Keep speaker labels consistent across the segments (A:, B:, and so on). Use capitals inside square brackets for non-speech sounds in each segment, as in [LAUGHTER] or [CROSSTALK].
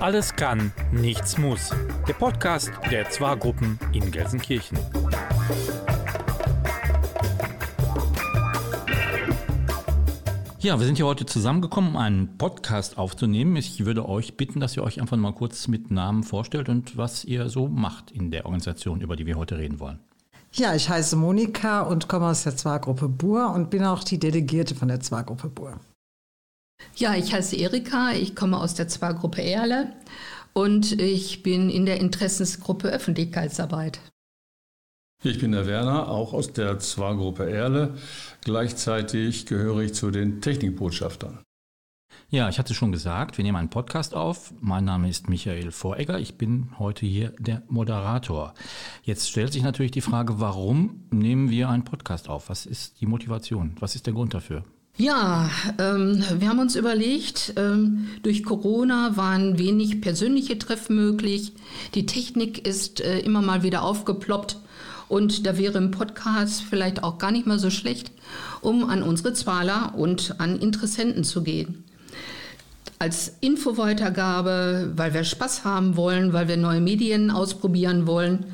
A: Alles kann, nichts muss. Der Podcast der Zwar-Gruppen in Gelsenkirchen. Ja, wir sind hier heute zusammengekommen, um einen Podcast aufzunehmen. Ich würde euch bitten, dass ihr euch einfach mal kurz mit Namen vorstellt und was ihr so macht in der Organisation, über die wir heute reden wollen.
B: Ja, ich heiße Monika und komme aus der Zwar-Gruppe Bur und bin auch die Delegierte von der Zwar-Gruppe Bur.
C: Ja, ich heiße Erika, ich komme aus der Zwar-Gruppe Erle und ich bin in der Interessensgruppe Öffentlichkeitsarbeit.
D: Ich bin der Werner, auch aus der Zwar-Gruppe Erle. Gleichzeitig gehöre ich zu den Technikbotschaftern.
A: Ja, ich hatte schon gesagt, wir nehmen einen Podcast auf. Mein Name ist Michael Voregger. Ich bin heute hier der Moderator. Jetzt stellt sich natürlich die Frage, warum nehmen wir einen Podcast auf? Was ist die Motivation? Was ist der Grund dafür?
C: Ja, ähm, wir haben uns überlegt, ähm, durch Corona waren wenig persönliche Treffen möglich. Die Technik ist äh, immer mal wieder aufgeploppt. Und da wäre ein Podcast vielleicht auch gar nicht mal so schlecht, um an unsere Zwaler und an Interessenten zu gehen als Infoweitergabe, weil wir Spaß haben wollen, weil wir neue Medien ausprobieren wollen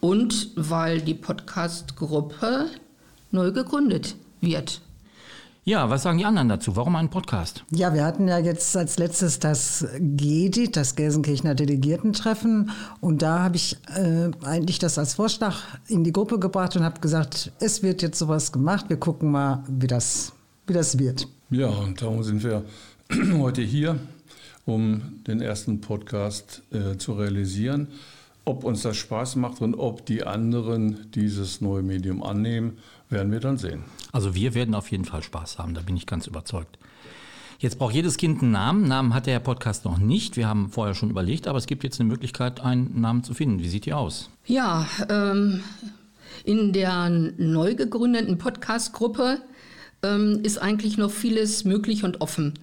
C: und weil die Podcast-Gruppe neu gegründet wird.
A: Ja, was sagen die anderen dazu? Warum einen Podcast?
B: Ja, wir hatten ja jetzt als letztes das GEDIT, das Gelsenkirchener Delegiertentreffen. Und da habe ich äh, eigentlich das als Vorschlag in die Gruppe gebracht und habe gesagt, es wird jetzt sowas gemacht. Wir gucken mal, wie das, wie das wird.
D: Ja, und darum sind wir [CLEARS THROAT] heute hier, um den ersten Podcast äh, zu realisieren. Ob uns das Spaß macht und ob die anderen dieses neue Medium annehmen, werden wir dann sehen.
A: Also wir werden auf jeden Fall Spaß haben, da bin ich ganz überzeugt. Jetzt braucht jedes Kind einen Namen. Namen hat der Podcast noch nicht. Wir haben vorher schon überlegt, aber es gibt jetzt eine Möglichkeit, einen Namen zu finden. Wie sieht die aus?
C: Ja, ähm, in der neu gegründeten Podcast-Gruppe ähm, ist eigentlich noch vieles möglich und offen.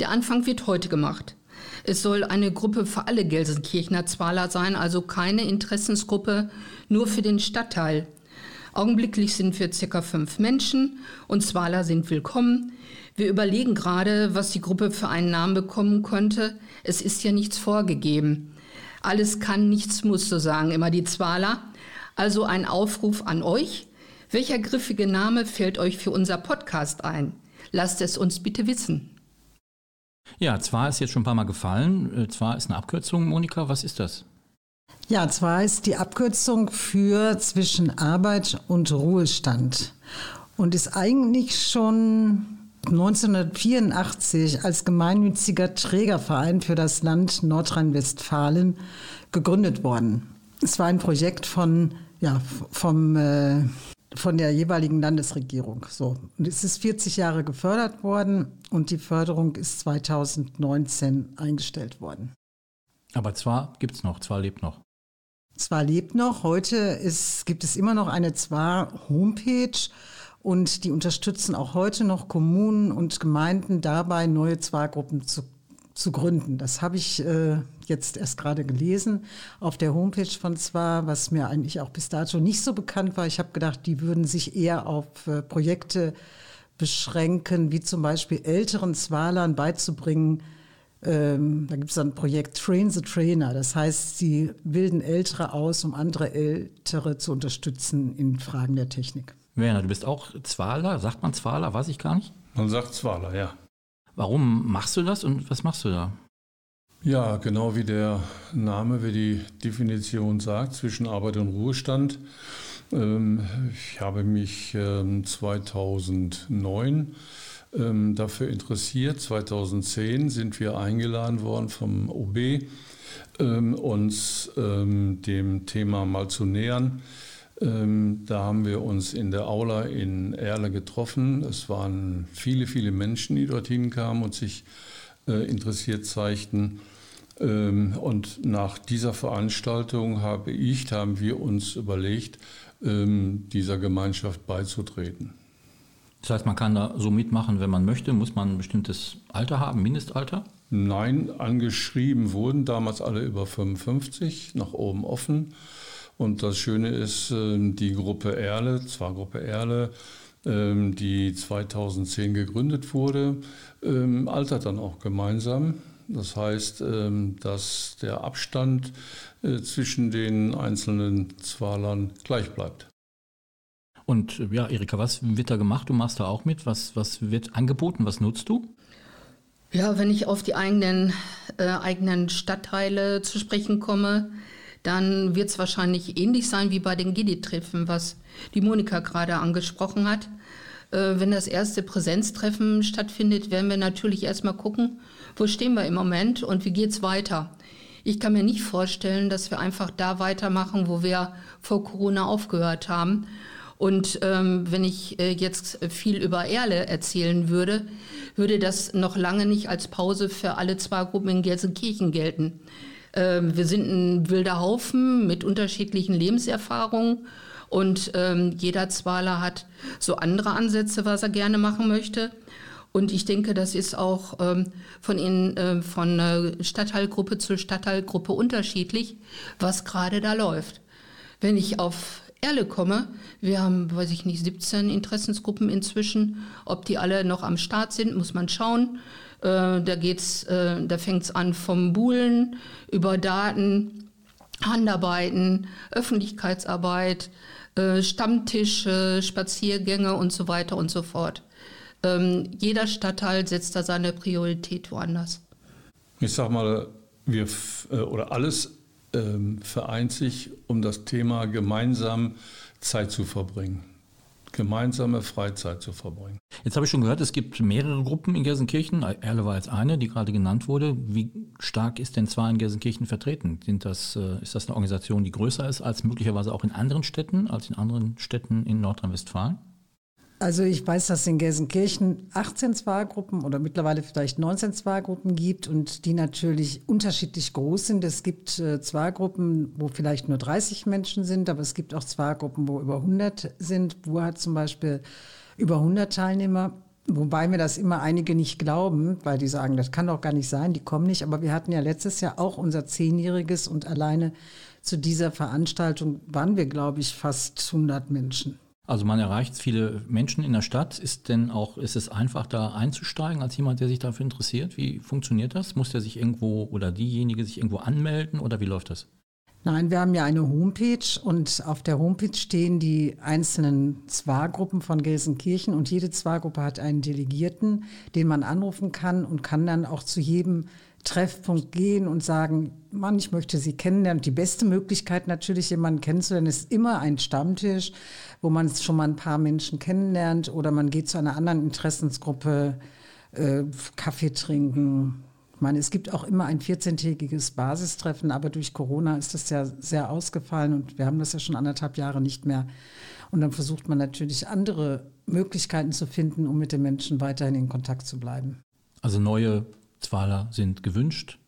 C: Der Anfang wird heute gemacht. Es soll eine Gruppe für alle Gelsenkirchener Zwaler sein, also keine Interessensgruppe nur für den Stadtteil. Augenblicklich sind wir circa fünf Menschen und Zwaler sind willkommen. Wir überlegen gerade, was die Gruppe für einen Namen bekommen könnte. Es ist ja nichts vorgegeben. Alles kann, nichts muss, so sagen immer die Zwaler. Also ein Aufruf an euch. Welcher griffige Name fällt euch für unser Podcast ein? Lasst es uns bitte wissen.
A: Ja, zwar ist jetzt schon ein paar Mal gefallen. Äh, zwar ist eine Abkürzung, Monika. Was ist das?
B: Ja, zwar ist die Abkürzung für zwischen Arbeit und Ruhestand und ist eigentlich schon 1984 als gemeinnütziger Trägerverein für das Land Nordrhein-Westfalen gegründet worden. Es war ein Projekt von, ja, vom äh, von der jeweiligen Landesregierung. So. Und es ist 40 Jahre gefördert worden und die Förderung ist 2019 eingestellt worden.
A: Aber zwar gibt es noch, zwar lebt noch.
B: Zwar lebt noch, heute ist, gibt es immer noch eine Zwar Homepage und die unterstützen auch heute noch Kommunen und Gemeinden dabei, neue Zwar-Gruppen zu zu gründen. Das habe ich äh, jetzt erst gerade gelesen auf der Homepage von Zwar, was mir eigentlich auch bis dato nicht so bekannt war. Ich habe gedacht, die würden sich eher auf äh, Projekte beschränken, wie zum Beispiel älteren Zwalern beizubringen. Ähm, da gibt es ein Projekt Train the Trainer. Das heißt, sie bilden Ältere aus, um andere Ältere zu unterstützen in Fragen der Technik.
A: Werner, du bist auch Zwaler. Sagt man Zwaler? Weiß ich gar nicht.
D: Man sagt Zwaler, ja.
A: Warum machst du das und was machst du da?
D: Ja, genau wie der Name, wie die Definition sagt, zwischen Arbeit und Ruhestand. Ähm, ich habe mich 2009 ähm, ähm, dafür interessiert. 2010 sind wir eingeladen worden vom OB, uns dem Thema mal zu nähern. Ähm, da haben wir uns in der Aula in Erle getroffen. Es waren viele, viele Menschen, die dorthin kamen und sich äh, interessiert zeigten. Ähm, und nach dieser Veranstaltung habe ich, haben wir uns überlegt, ähm, dieser Gemeinschaft beizutreten.
A: Das heißt, man kann da so mitmachen, wenn man möchte. Muss man ein bestimmtes Alter haben, Mindestalter?
D: Nein, angeschrieben wurden damals alle über 55, nach oben offen. Und das Schöne ist, ähm, die Gruppe Erle, zwar Gruppe Erle, ähm, die 2010 gegründet wurde, ähm, altert dann auch gemeinsam. Das heißt, dass der Abstand äh, zwischen den einzelnen Zwalern gleich bleibt.
A: Und ja, Erika, was wird da gemacht? Du machst da auch mit. Was, was wird angeboten? Was nutzt du?
C: Ja, wenn ich auf die eigenen, äh, eigenen Stadtteile zu sprechen komme, dann wird es wahrscheinlich ähnlich sein wie bei den Gedi-Treffen, was die Monika gerade angesprochen hat. Äh, wenn das erste Präsenztreffen stattfindet, werden wir natürlich erstmal gucken, wo stehen wir im Moment und wie geht es weiter. Ich kann mir nicht vorstellen, dass wir einfach da weitermachen, wo wir vor Corona aufgehört haben. Und ähm, wenn ich äh, jetzt viel über Erle erzählen würde, würde das noch lange nicht als Pause für alle zwei Gruppen in Gelsenkirchen gelten. Ähm, wir sind ein wilder Haufen mit unterschiedlichen Lebenserfahrungen und ähm, jeder Zwaler hat so andere Ansätze, was er gerne machen möchte. Und ich denke, das ist auch ähm, von, Ihnen, äh, von äh, Stadtteilgruppe zu Stadtteilgruppe unterschiedlich, was gerade da läuft. Wenn ich auf Erle komme, wir haben, weiß ich nicht, 17 Interessensgruppen inzwischen. Ob die alle noch am Start sind, muss man schauen. Äh, da geht's, äh, da fängt es an vom Buhlen über Daten, Handarbeiten, Öffentlichkeitsarbeit, äh, Stammtische, Spaziergänge und so weiter und so fort. Ähm, jeder Stadtteil setzt da seine Priorität woanders.
D: Ich sag mal, wir äh, oder alles ähm, vereint sich, um das Thema gemeinsam Zeit zu verbringen gemeinsame Freizeit zu verbringen.
A: Jetzt habe ich schon gehört, es gibt mehrere Gruppen in Gelsenkirchen. Erle war jetzt eine, die gerade genannt wurde. Wie stark ist denn zwar in Gelsenkirchen vertreten? Sind das, äh, ist das eine Organisation, die größer ist als möglicherweise auch in anderen Städten, als in anderen Städten in Nordrhein-Westfalen?
B: Also ich weiß, dass es in Gelsenkirchen 18 Zwargruppen oder mittlerweile vielleicht 19 Zwargruppen gibt und die natürlich unterschiedlich groß sind. Es gibt äh, Zwargruppen, wo vielleicht nur 30 Menschen sind, aber es gibt auch Zwargruppen, wo über 100 sind. Bur hat zum Beispiel über 100 Teilnehmer. Wobei mir das immer einige nicht glauben, weil die sagen, das kann doch gar nicht sein, die kommen nicht. Aber wir hatten ja letztes Jahr auch unser Zehnjähriges und alleine zu dieser Veranstaltung waren wir, glaube ich, fast 100 Menschen.
A: Also man erreicht viele Menschen in der Stadt. Ist denn auch, ist es einfach da einzusteigen als jemand, der sich dafür interessiert? Wie funktioniert das? Muss der sich irgendwo oder diejenige sich irgendwo anmelden oder wie läuft das?
B: Nein, wir haben ja eine Homepage und auf der Homepage stehen die einzelnen Zwargruppen von Gelsenkirchen und jede Zwargruppe hat einen Delegierten, den man anrufen kann und kann dann auch zu jedem Treffpunkt gehen und sagen, Mann, ich möchte Sie kennenlernen. Die beste Möglichkeit natürlich, jemanden kennenzulernen, ist immer ein Stammtisch, wo man schon mal ein paar Menschen kennenlernt oder man geht zu einer anderen Interessensgruppe, äh, Kaffee trinken. Ich meine, es gibt auch immer ein 14-tägiges Basistreffen, aber durch Corona ist das ja sehr ausgefallen und wir haben das ja schon anderthalb Jahre nicht mehr. Und dann versucht man natürlich andere Möglichkeiten zu finden, um mit den Menschen weiterhin in Kontakt zu bleiben.
A: Also neue Zwaler sind gewünscht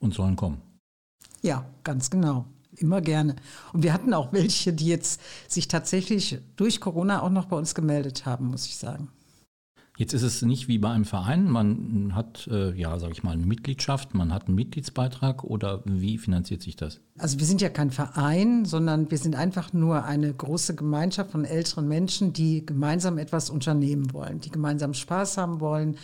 A: und sollen kommen.
B: Ja, ganz genau. Immer gerne. Und wir hatten auch welche, die jetzt sich tatsächlich durch Corona auch noch bei uns gemeldet haben, muss ich sagen.
A: Jetzt ist es nicht wie bei einem Verein, man hat, äh, ja, sage ich mal, eine Mitgliedschaft, man hat einen Mitgliedsbeitrag oder wie finanziert sich das?
B: Also wir sind ja kein Verein, sondern wir sind einfach nur eine große Gemeinschaft von älteren Menschen, die gemeinsam etwas unternehmen wollen, die gemeinsam Spaß haben wollen,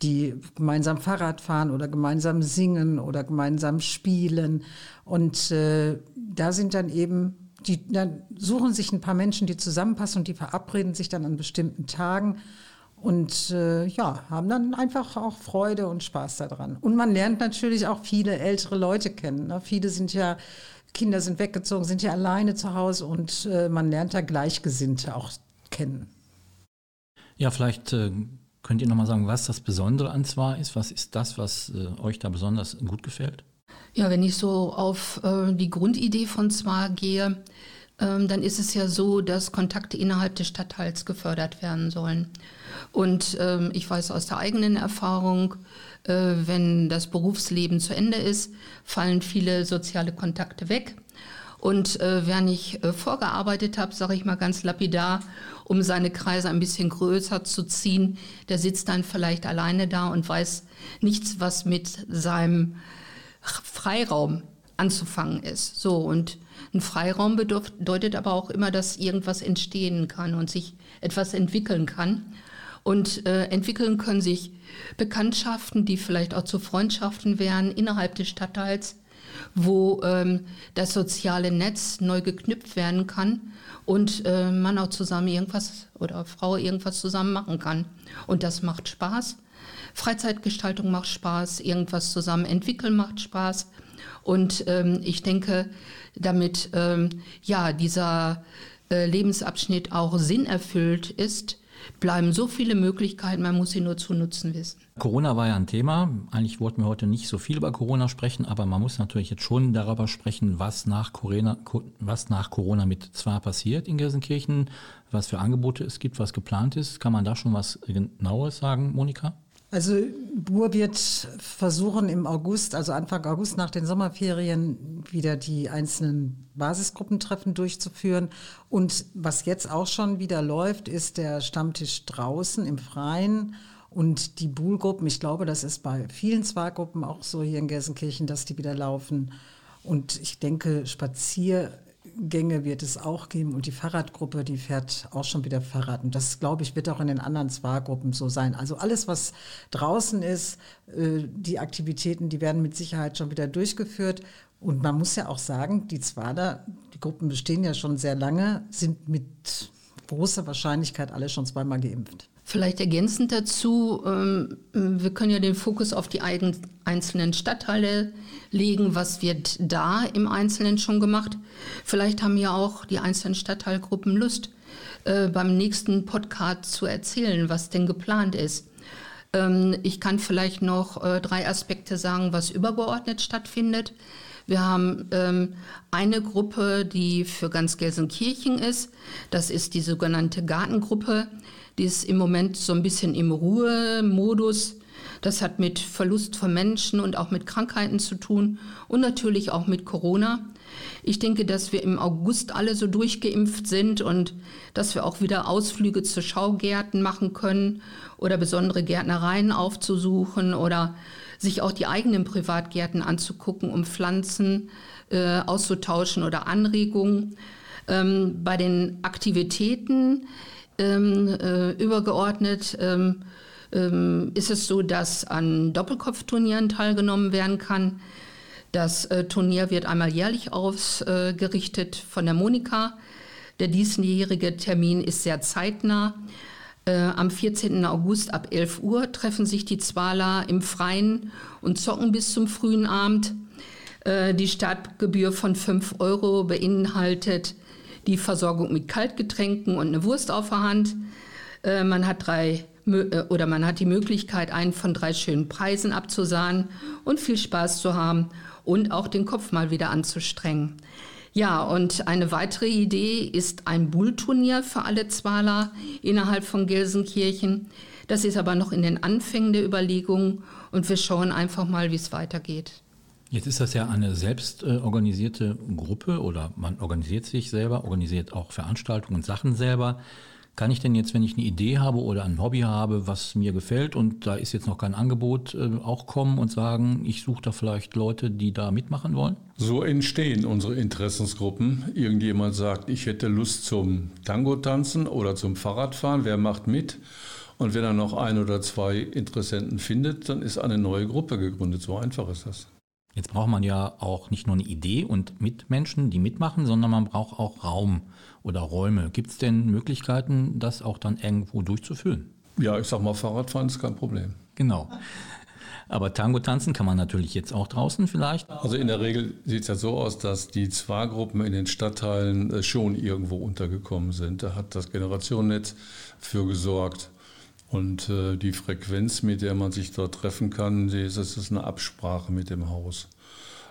B: die gemeinsam Fahrrad fahren oder gemeinsam singen oder gemeinsam spielen. Und äh, da sind dann eben die dann suchen sich ein paar Menschen, die zusammenpassen und die verabreden sich dann an bestimmten Tagen und äh, ja, haben dann einfach auch Freude und Spaß daran. Und man lernt natürlich auch viele ältere Leute kennen. Ne? Viele sind ja, Kinder sind weggezogen, sind ja alleine zu Hause und äh, man lernt da Gleichgesinnte auch kennen.
A: Ja, vielleicht äh, könnt ihr nochmal sagen, was das Besondere an Zwar ist. Was ist das, was äh, euch da besonders gut gefällt?
C: Ja, wenn ich so auf äh, die Grundidee von Zwar gehe, dann ist es ja so, dass Kontakte innerhalb des Stadtteils gefördert werden sollen. Und ähm, ich weiß aus der eigenen Erfahrung, äh, wenn das Berufsleben zu Ende ist, fallen viele soziale Kontakte weg. Und äh, wer nicht äh, vorgearbeitet hat, sage ich mal ganz lapidar, um seine Kreise ein bisschen größer zu ziehen, der sitzt dann vielleicht alleine da und weiß nichts, was mit seinem Freiraum anzufangen ist. So und ein Freiraum bedeutet aber auch immer, dass irgendwas entstehen kann und sich etwas entwickeln kann. Und äh, entwickeln können sich Bekanntschaften, die vielleicht auch zu Freundschaften wären innerhalb des Stadtteils, wo ähm, das soziale Netz neu geknüpft werden kann und äh, man auch zusammen irgendwas oder Frau irgendwas zusammen machen kann. Und das macht Spaß. Freizeitgestaltung macht Spaß, irgendwas zusammen entwickeln macht Spaß. Und ähm, ich denke, damit ähm, ja dieser äh, Lebensabschnitt auch sinnerfüllt ist, bleiben so viele Möglichkeiten, man muss sie nur zu nutzen wissen.
A: Corona war ja ein Thema. Eigentlich wollten wir heute nicht so viel über Corona sprechen, aber man muss natürlich jetzt schon darüber sprechen, was nach Corona, was nach Corona mit zwar passiert in Gelsenkirchen, was für Angebote es gibt, was geplant ist. Kann man da schon was Genaues sagen, Monika?
B: Also Bur wird versuchen im August, also Anfang August nach den Sommerferien, wieder die einzelnen Basisgruppentreffen durchzuführen. Und was jetzt auch schon wieder läuft, ist der Stammtisch draußen im Freien und die Buhlgruppen. Ich glaube, das ist bei vielen Zwargruppen auch so hier in Gelsenkirchen, dass die wieder laufen. Und ich denke, Spazier Gänge wird es auch geben und die Fahrradgruppe, die fährt auch schon wieder Fahrrad. Und das, glaube ich, wird auch in den anderen Zwargruppen so sein. Also alles, was draußen ist, äh, die Aktivitäten, die werden mit Sicherheit schon wieder durchgeführt. Und man muss ja auch sagen, die Zwader, die Gruppen bestehen ja schon sehr lange, sind mit großer Wahrscheinlichkeit alle schon zweimal geimpft.
C: Vielleicht ergänzend dazu, ähm, wir können ja den Fokus auf die einzelnen Stadtteile legen. Was wird da im Einzelnen schon gemacht? Vielleicht haben ja auch die einzelnen Stadtteilgruppen Lust, äh, beim nächsten Podcast zu erzählen, was denn geplant ist. Ähm, ich kann vielleicht noch äh, drei Aspekte sagen, was übergeordnet stattfindet. Wir haben ähm, eine Gruppe, die für ganz Gelsenkirchen ist. Das ist die sogenannte Gartengruppe. Die ist im Moment so ein bisschen im Ruhemodus. Das hat mit Verlust von Menschen und auch mit Krankheiten zu tun und natürlich auch mit Corona. Ich denke, dass wir im August alle so durchgeimpft sind und dass wir auch wieder Ausflüge zu Schaugärten machen können oder besondere Gärtnereien aufzusuchen oder sich auch die eigenen Privatgärten anzugucken, um Pflanzen äh, auszutauschen oder Anregungen. Ähm, bei den Aktivitäten ähm, äh, übergeordnet ähm, ähm, ist es so, dass an Doppelkopfturnieren teilgenommen werden kann. Das äh, Turnier wird einmal jährlich ausgerichtet von der Monika. Der diesjährige Termin ist sehr zeitnah. Äh, am 14. August ab 11 Uhr treffen sich die Zwaler im Freien und zocken bis zum frühen Abend. Äh, die Startgebühr von 5 Euro beinhaltet die Versorgung mit Kaltgetränken und eine Wurst auf der Hand. Äh, man hat drei äh, oder man hat die Möglichkeit, einen von drei schönen Preisen abzusahnen und viel Spaß zu haben und auch den Kopf mal wieder anzustrengen. Ja, und eine weitere Idee ist ein Bullturnier für alle Zwaler innerhalb von Gelsenkirchen. Das ist aber noch in den Anfängen der Überlegungen und wir schauen einfach mal, wie es weitergeht.
A: Jetzt ist das ja eine selbst äh, organisierte Gruppe oder man organisiert sich selber, organisiert auch Veranstaltungen und Sachen selber. Kann ich denn jetzt, wenn ich eine Idee habe oder ein Hobby habe, was mir gefällt und da ist jetzt noch kein Angebot, äh, auch kommen und sagen, ich suche da vielleicht Leute, die da mitmachen wollen?
D: So entstehen unsere Interessensgruppen. Irgendjemand sagt, ich hätte Lust zum Tango tanzen oder zum Fahrradfahren, wer macht mit? Und wenn er noch ein oder zwei Interessenten findet, dann ist eine neue Gruppe gegründet. So einfach ist das.
A: Jetzt braucht man ja auch nicht nur eine Idee und Mitmenschen, die mitmachen, sondern man braucht auch Raum oder Räume. Gibt es denn Möglichkeiten, das auch dann irgendwo durchzuführen?
D: Ja, ich sag mal, Fahrradfahren ist kein Problem.
A: Genau. Aber Tango tanzen kann man natürlich jetzt auch draußen vielleicht.
D: Also in der Regel sieht es ja so aus, dass die Zwargruppen in den Stadtteilen äh, schon irgendwo untergekommen sind. Da hat das Generationennetz für gesorgt. Und äh, die Frequenz, mit der man sich dort treffen kann, das ist eine Absprache mit dem Haus.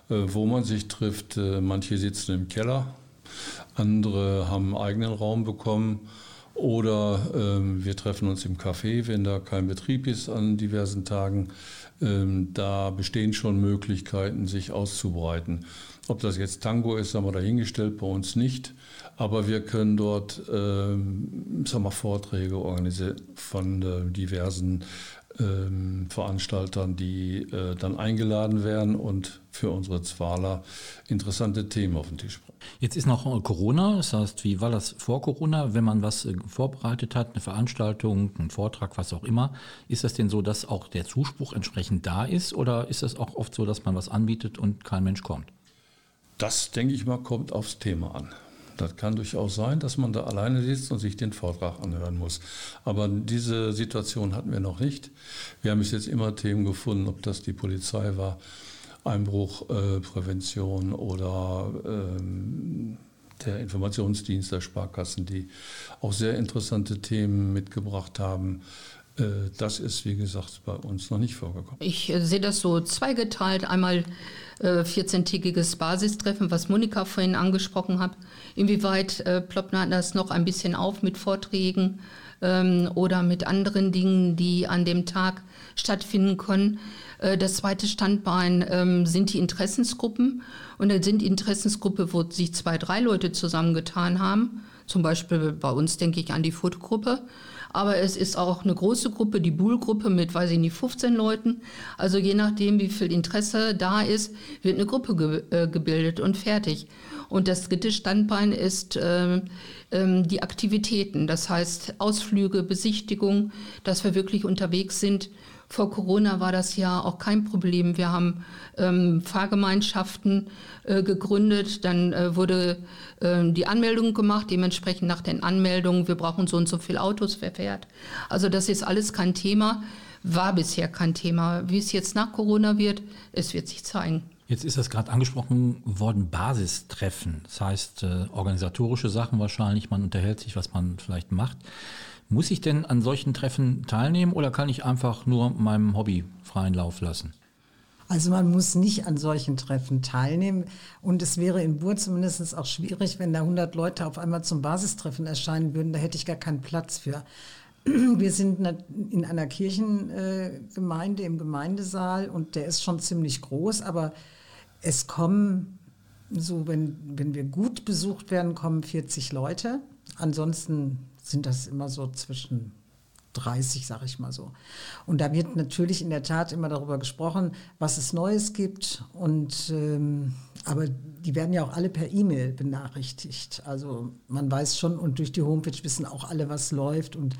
D: Äh, wo man sich trifft, manche sitzen im Keller, andere haben eigenen Raum bekommen oder ähm, wir treffen uns im Café, wenn da kein Betrieb ist an diversen Tagen. Ähm, da bestehen schon Möglichkeiten, sich auszubreiten. Ob das jetzt Tango ist, haben wir dahingestellt, bei uns nicht. Aber wir können dort ähm, sagen wir, Vorträge organisieren von äh, diversen ähm, Veranstaltern, die äh, dann eingeladen werden und für unsere Zwaler interessante Themen auf den Tisch bringen.
A: Jetzt ist noch Corona, das heißt, wie war das vor Corona, wenn man was äh, vorbereitet hat, eine Veranstaltung, einen Vortrag, was auch immer, ist das denn so, dass auch der Zuspruch entsprechend da ist oder ist es auch oft so, dass man was anbietet und kein Mensch kommt?
D: Das, denke ich mal, kommt aufs Thema an. Das kann durchaus sein, dass man da alleine sitzt und sich den Vortrag anhören muss. Aber diese Situation hatten wir noch nicht. Wir haben bis jetzt immer Themen gefunden, ob das die Polizei war, Einbruchprävention äh, oder ähm, der Informationsdienst der Sparkassen, die auch sehr interessante Themen mitgebracht haben. Äh, das ist, wie gesagt, bei uns noch nicht vorgekommen.
C: Ich äh, sehe das so zweigeteilt. Einmal äh, 14-tägiges Basistreffen, was Monika vorhin angesprochen hat. Inwieweit äh, ploppt das noch ein bisschen auf mit Vorträgen ähm, oder mit anderen Dingen, die an dem Tag stattfinden können? Äh, das zweite Standbein ähm, sind die Interessensgruppen. Und da sind die Interessensgruppe, wo sich zwei, drei Leute zusammengetan haben. Zum Beispiel bei uns denke ich an die Fotogruppe. Aber es ist auch eine große Gruppe, die Buhl-Gruppe mit, weiß ich nicht, 15 Leuten. Also je nachdem, wie viel Interesse da ist, wird eine Gruppe ge äh, gebildet und fertig. Und das dritte Standbein ist äh, äh, die Aktivitäten. Das heißt Ausflüge, Besichtigung, dass wir wirklich unterwegs sind vor Corona war das ja auch kein Problem. Wir haben ähm, Fahrgemeinschaften äh, gegründet, dann äh, wurde äh, die Anmeldung gemacht, dementsprechend nach den Anmeldungen, wir brauchen so und so viele Autos, wer fährt. Also das ist alles kein Thema, war bisher kein Thema. Wie es jetzt nach Corona wird, es wird sich zeigen.
A: Jetzt ist das gerade angesprochen worden, Basistreffen. Das heißt, äh, organisatorische Sachen wahrscheinlich, man unterhält sich, was man vielleicht macht. Muss ich denn an solchen Treffen teilnehmen oder kann ich einfach nur meinem Hobby freien Lauf lassen?
B: Also man muss nicht an solchen Treffen teilnehmen. Und es wäre in Bur zumindest auch schwierig, wenn da 100 Leute auf einmal zum Basistreffen erscheinen würden. Da hätte ich gar keinen Platz für. [CLEARS THROAT] Wir sind in einer Kirchengemeinde im Gemeindesaal und der ist schon ziemlich groß, aber es kommen so, wenn, wenn wir gut besucht werden, kommen 40 Leute. Ansonsten sind das immer so zwischen 30, sage ich mal so. Und da wird natürlich in der Tat immer darüber gesprochen, was es Neues gibt. Und ähm, aber die werden ja auch alle per E-Mail benachrichtigt. Also man weiß schon und durch die Homepage wissen auch alle, was läuft. Und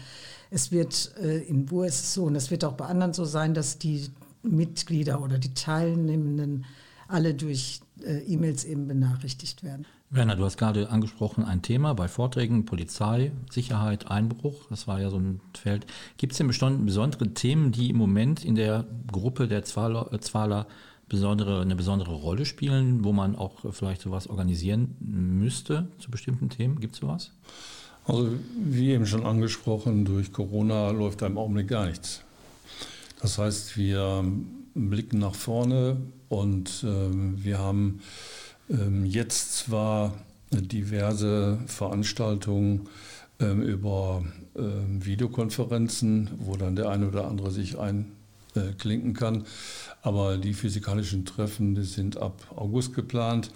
B: es wird äh, in Bur es so und es wird auch bei anderen so sein, dass die Mitglieder oder die Teilnehmenden alle durch äh, E-Mails eben benachrichtigt werden.
A: Werner, du hast gerade angesprochen, ein Thema bei Vorträgen, Polizei, Sicherheit, Einbruch, das war ja so ein Feld. Gibt es denn besondere Themen, die im Moment in der Gruppe der äh, Zwaler besondere, eine besondere Rolle spielen, wo man auch vielleicht sowas organisieren müsste zu bestimmten Themen? Gibt es sowas?
D: Also wie eben schon angesprochen, durch Corona läuft da im Augenblick gar nichts. Das heißt, wir blicken nach vorne und äh, wir haben jetzt zwar diverse Veranstaltungen ähm, über ähm, Videokonferenzen, wo dann der eine oder andere sich einklinken kann, aber die physikalischen Treffen die sind ab August geplant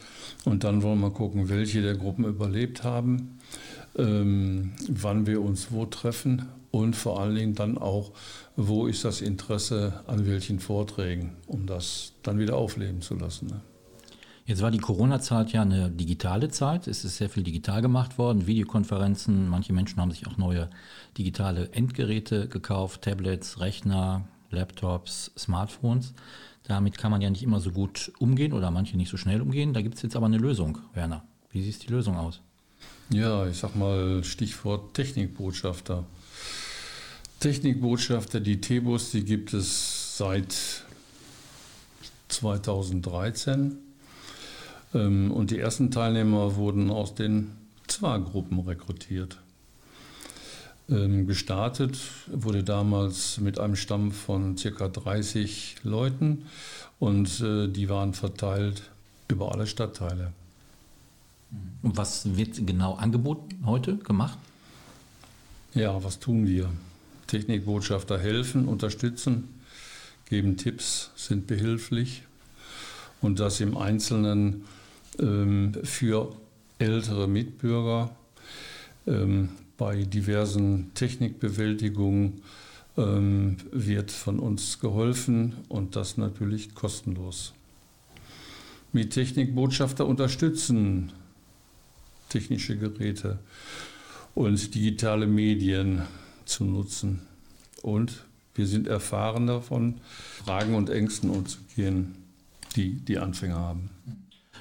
D: und dann wollen wir gucken, welche der Gruppen überlebt haben, wann wir uns wo treffen und vor allen Dingen dann auch, wo ist das Interesse an welchen Vorträgen, um das dann wieder aufleben zu lassen.
A: Jetzt war die Corona-Zeit ja eine digitale Zeit. Es ist sehr viel digital gemacht worden, Videokonferenzen. Manche Menschen haben sich auch neue digitale Endgeräte gekauft, Tablets, Rechner, Laptops, Smartphones. Damit kann man ja nicht immer so gut umgehen oder manche nicht so schnell umgehen. Da gibt es jetzt aber eine Lösung, Werner. Wie sieht die Lösung aus?
D: Ja, ich sag mal Stichwort Technikbotschafter. Technikbotschafter, die T-Bus, die gibt es seit 2013. Ähm, und die ersten Teilnehmer wurden aus den ZWA-Gruppen rekrutiert. Ähm, gestartet wurde damals mit einem Stamm von ca. 30 Leuten und äh, die waren verteilt über alle Stadtteile.
A: Und was wird genau angeboten heute gemacht?
D: Ja, was tun wir? Technikbotschafter helfen, unterstützen, geben Tipps, sind behilflich und das im Einzelnen ähm, für ältere Mitbürger ähm, bei diversen Technikbewältigungen ähm, wird von uns geholfen und das natürlich kostenlos. Mit Technikbotschafter unterstützen technische Geräte und digitale Medien zu nutzen. Und wir sind erfahren davon, Fragen und Ängsten umzugehen, die die Anfänger haben.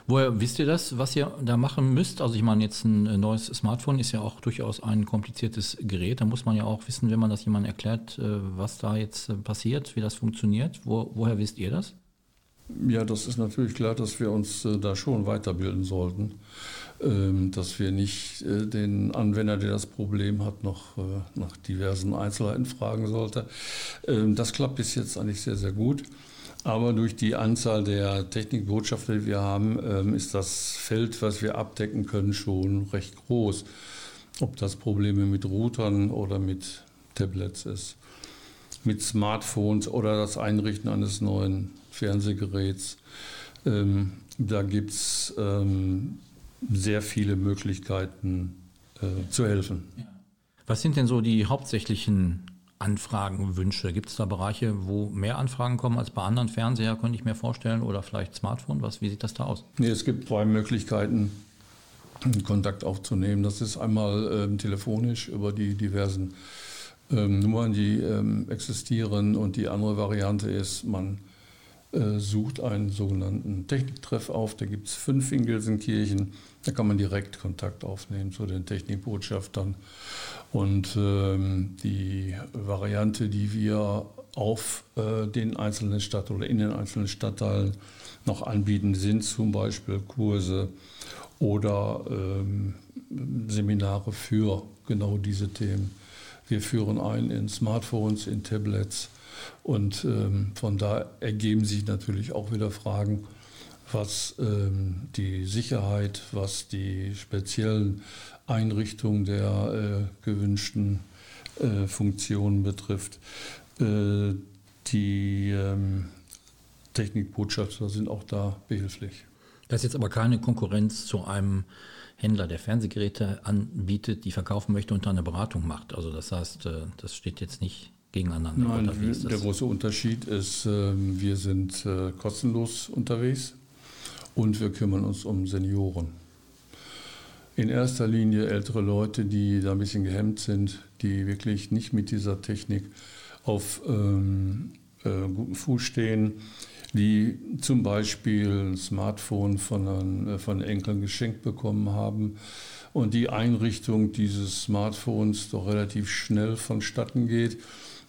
A: Woher wisst ihr das, was ihr da machen müsst? Also ich meine, jetzt ein äh, neues Smartphone ist ja auch durchaus ein kompliziertes Gerät. Da muss man ja auch wissen, wenn man das jemandem erklärt, äh, was da jetzt äh, passiert, wie das funktioniert. Wo, woher wisst ihr das?
D: Ja, das ist natürlich klar, dass wir uns da schon weiterbilden sollten. Ähm, dass wir nicht den Anwender, der das Problem hat, noch nach diversen Einzelheiten fragen sollte. Ähm, das klappt bis jetzt eigentlich sehr, sehr gut. Aber durch die Anzahl der Technikbotschafter, die wir haben, ähm, ist das Feld, was wir abdecken können, schon recht groß. Ob das Probleme mit Routern oder mit Tablets ist, mit Smartphones oder das Einrichten eines neuen Fernsehgeräts. Ähm, da gibt es ähm, sehr viele Möglichkeiten äh, zu helfen.
A: Was sind denn so die hauptsächlichen Anfragen, Wünsche? Gibt es da Bereiche, wo mehr Anfragen kommen als bei anderen Fernseher, könnte ich mir vorstellen, oder vielleicht Smartphone? Was, wie sieht das da aus?
D: Nee, es gibt zwei Möglichkeiten, Kontakt aufzunehmen. Das ist einmal ähm, telefonisch über die diversen ähm, Nummern, die ähm, existieren. Und die andere Variante ist, man äh, sucht einen sogenannten Techniktreff auf. Da gibt es fünf in Gelsenkirchen. Da kann man direkt Kontakt aufnehmen zu den Technikbotschaftern. Und ähm, die Variante, die wir auf äh, den einzelnen Stadt oder in den einzelnen Stadtteilen noch anbieten, sind zum Beispiel Kurse oder ähm, Seminare für genau diese Themen. Wir führen ein in Smartphones, in Tablets und ähm, von da ergeben sich natürlich auch wieder Fragen, was ähm, die Sicherheit, was die speziellen Einrichtungen der äh, gewünschten äh, Funktionen betrifft. Äh, die ähm, Technikbotschafter sind auch da behilflich.
A: Das ist jetzt aber keine Konkurrenz zu einem Händler, der Fernsehgeräte anbietet, die verkaufen möchte und dann eine Beratung macht. Also das heißt, äh, das steht jetzt nicht gegeneinander.
D: Nein, der große Unterschied ist, ähm, wir sind äh, kostenlos unterwegs und wir kümmern uns um Senioren. In erster Linie ältere Leute, die da ein bisschen gehemmt sind, die wirklich nicht mit dieser Technik auf ähm, äh, gutem Fuß stehen, die zum Beispiel ein Smartphone von, einem, äh, von Enkeln geschenkt bekommen haben und die Einrichtung dieses Smartphones doch relativ schnell vonstatten geht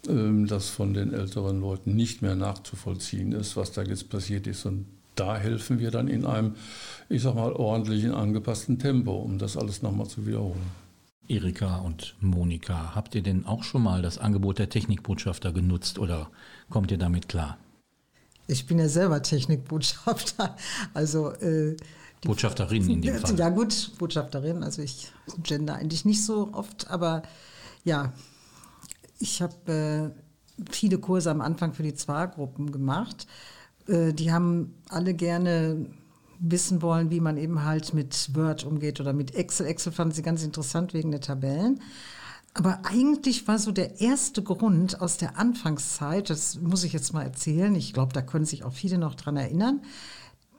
D: das von den älteren Leuten nicht mehr nachzuvollziehen ist, was da jetzt passiert ist. Und da helfen wir dann in einem, ich sag mal, ordentlichen, angepassten Tempo, um das alles nochmal zu wiederholen.
A: Erika und Monika, habt ihr denn auch schon mal das Angebot der Technikbotschafter genutzt oder kommt ihr damit klar?
B: Ich bin ja selber Technikbotschafter, [LAUGHS] also äh,
A: Botschafterin in dem Fall.
B: Ja gut, Botschafterin, also ich gender eigentlich nicht so oft, aber ja, ich habe äh, viele Kurse am Anfang für die Zwargruppen gemacht. Äh, die haben alle gerne wissen wollen, wie man eben halt mit Word umgeht oder mit Excel. Excel fanden sie ganz interessant wegen der Tabellen. Aber eigentlich war so der erste Grund aus der Anfangszeit, das muss ich jetzt mal erzählen, ich glaube, da können sich auch viele noch dran erinnern,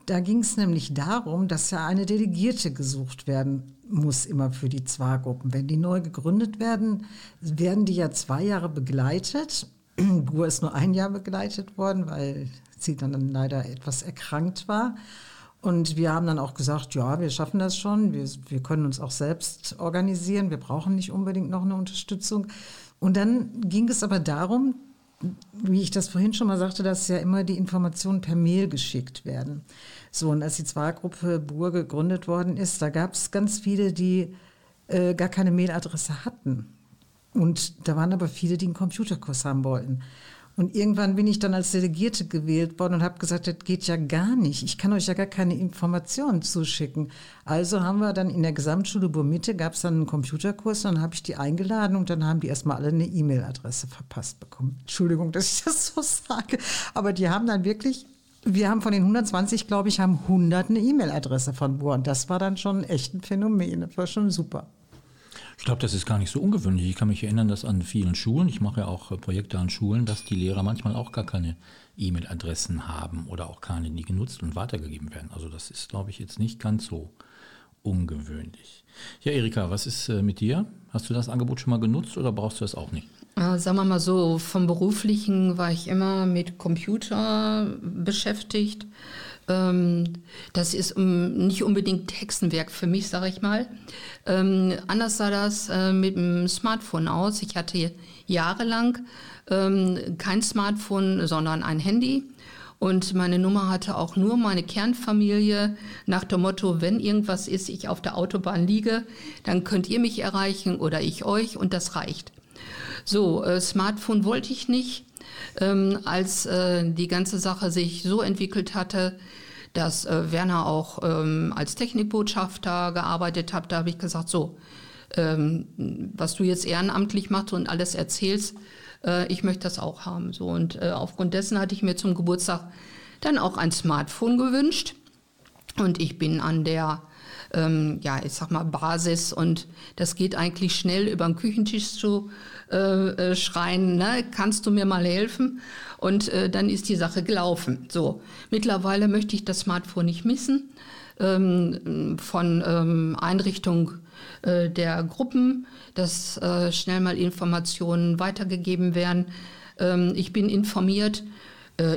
B: da ging es nämlich darum, dass ja eine Delegierte gesucht werden muss, immer für die Zwargruppen. Wenn die neu gegründet werden, werden die ja zwei Jahre begleitet. [CLEARS THROAT] Gur ist nur ein Jahr begleitet worden, weil sie dann leider etwas erkrankt war. Und wir haben dann auch gesagt, ja, wir schaffen das schon, wir, wir können uns auch selbst organisieren, wir brauchen nicht unbedingt noch eine Unterstützung. Und dann ging es aber darum, wie ich das vorhin schon mal sagte, dass ja immer die Informationen per Mail geschickt werden. So, und als die Zwargruppe Bur gegründet worden ist, da gab es ganz viele, die äh, gar keine Mailadresse hatten. Und da waren aber viele, die einen Computerkurs haben wollten. Und irgendwann bin ich dann als Delegierte gewählt worden und habe gesagt, das geht ja gar nicht. Ich kann euch ja gar keine Informationen zuschicken. Also haben wir dann in der Gesamtschule Burmitte, gab es dann einen Computerkurs, dann habe ich die eingeladen und dann haben die erstmal alle eine E-Mail-Adresse verpasst bekommen. Entschuldigung, dass ich [LAUGHS] das so sage, aber die haben dann wirklich wir haben von den 120, glaube ich, haben 100 eine E-Mail-Adresse von Bohr. Und das war dann schon echt ein Phänomen. Das war schon super.
A: Ich glaube, das ist gar nicht so ungewöhnlich. Ich kann mich erinnern, dass an vielen Schulen, ich mache ja auch äh, Projekte an Schulen, dass die Lehrer manchmal auch gar keine E-Mail-Adressen haben oder auch keine, die genutzt und weitergegeben werden. Also das ist, glaube ich, jetzt nicht ganz so ungewöhnlich. Ja, Erika, was ist äh, mit dir? Hast du das Angebot schon mal genutzt oder brauchst du das auch nicht?
C: Äh, sagen wir mal so, vom beruflichen war ich immer mit Computer beschäftigt. Ähm, das ist um, nicht unbedingt Hexenwerk für mich, sage ich mal. Ähm, anders sah das äh, mit dem Smartphone aus. Ich hatte jahrelang ähm, kein Smartphone, sondern ein Handy. Und meine Nummer hatte auch nur meine Kernfamilie nach dem Motto, wenn irgendwas ist, ich auf der Autobahn liege, dann könnt ihr mich erreichen oder ich euch und das reicht. So, äh, Smartphone wollte ich nicht. Ähm, als äh, die ganze Sache sich so entwickelt hatte, dass äh, Werner auch ähm, als Technikbotschafter gearbeitet hat, da habe ich gesagt, so, ähm, was du jetzt ehrenamtlich machst und alles erzählst, äh, ich möchte das auch haben. So, und äh, aufgrund dessen hatte ich mir zum Geburtstag dann auch ein Smartphone gewünscht. Und ich bin an der, ähm, ja, ich sag mal, Basis und das geht eigentlich schnell über den Küchentisch zu äh, äh, schreien, ne? kannst du mir mal helfen? Und äh, dann ist die Sache gelaufen. So, mittlerweile möchte ich das Smartphone nicht missen. Ähm, von ähm, Einrichtung äh, der Gruppen, dass äh, schnell mal Informationen weitergegeben werden. Ähm, ich bin informiert,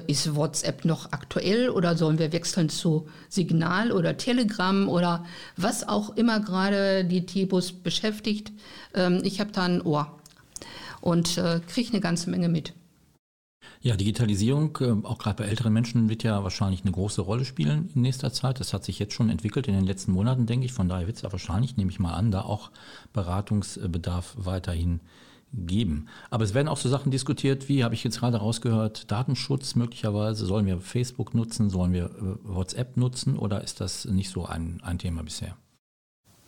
C: ist WhatsApp noch aktuell oder sollen wir wechseln zu Signal oder Telegram oder was auch immer gerade die Tibus beschäftigt. Ähm, ich habe da ein Ohr und äh, kriege eine ganze Menge mit.
A: Ja, Digitalisierung, äh, auch gerade bei älteren Menschen, wird ja wahrscheinlich eine große Rolle spielen in nächster Zeit. Das hat sich jetzt schon entwickelt in den letzten Monaten, denke ich. Von daher wird es ja wahrscheinlich, nehme ich mal an, da auch Beratungsbedarf weiterhin geben. Aber es werden auch so Sachen diskutiert, wie habe ich jetzt gerade rausgehört, Datenschutz möglicherweise. Sollen wir Facebook nutzen, sollen wir äh, WhatsApp nutzen oder ist das nicht so ein, ein Thema bisher?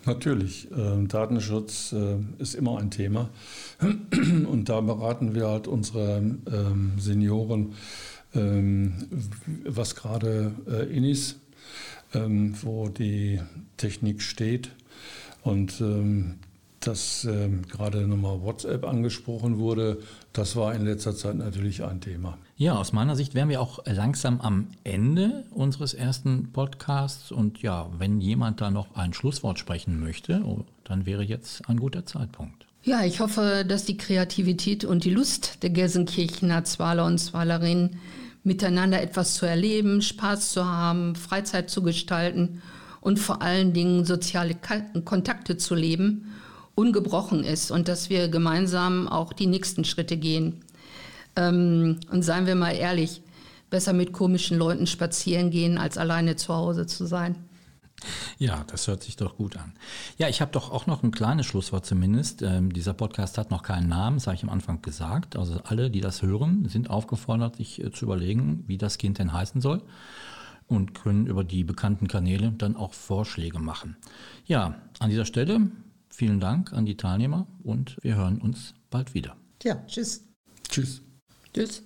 D: Natürlich, äh, Datenschutz äh, ist immer ein Thema. [CLEARS THROAT] Und da beraten wir halt unsere ähm, Senioren, ähm, was gerade äh, in ist, ähm, wo die Technik steht. Und ähm, dass ähm, gerade nochmal WhatsApp angesprochen wurde, das war in letzter Zeit natürlich ein Thema.
A: Ja, aus meiner Sicht wären wir auch langsam am Ende unseres ersten Podcasts. Und ja, wenn jemand da noch ein Schlusswort sprechen möchte, oh, dann wäre jetzt ein guter Zeitpunkt.
C: Ja, ich hoffe, dass die Kreativität und die Lust der Gelsenkirchener Zwaler und Zwalerinnen miteinander etwas zu erleben, Spaß zu haben, Freizeit zu gestalten und vor allen Dingen soziale Kontakte zu leben ungebrochen ist und dass wir gemeinsam auch die nächsten Schritte gehen. Ähm, und seien wir mal ehrlich, besser mit komischen Leuten spazieren gehen, als alleine zu Hause zu sein.
A: Ja, das hört sich doch gut an. Ja, ich habe doch auch noch ein kleines Schlusswort zumindest. Ähm, dieser Podcast hat noch keinen Namen, das habe ich am Anfang gesagt. Also alle, die das hören, sind aufgefordert, sich äh, zu überlegen, wie das Kind denn heißen soll und können über die bekannten Kanäle dann auch Vorschläge machen. Ja, an dieser Stelle Vielen Dank an die Teilnehmer und wir hören uns bald wieder.
B: Ja, tschüss.
D: Tschüss. Tschüss.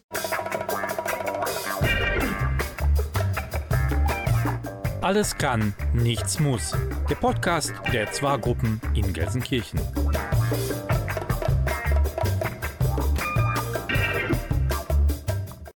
E: Alles kann, nichts muss. Der Podcast der Zwa-Gruppen in Gelsenkirchen.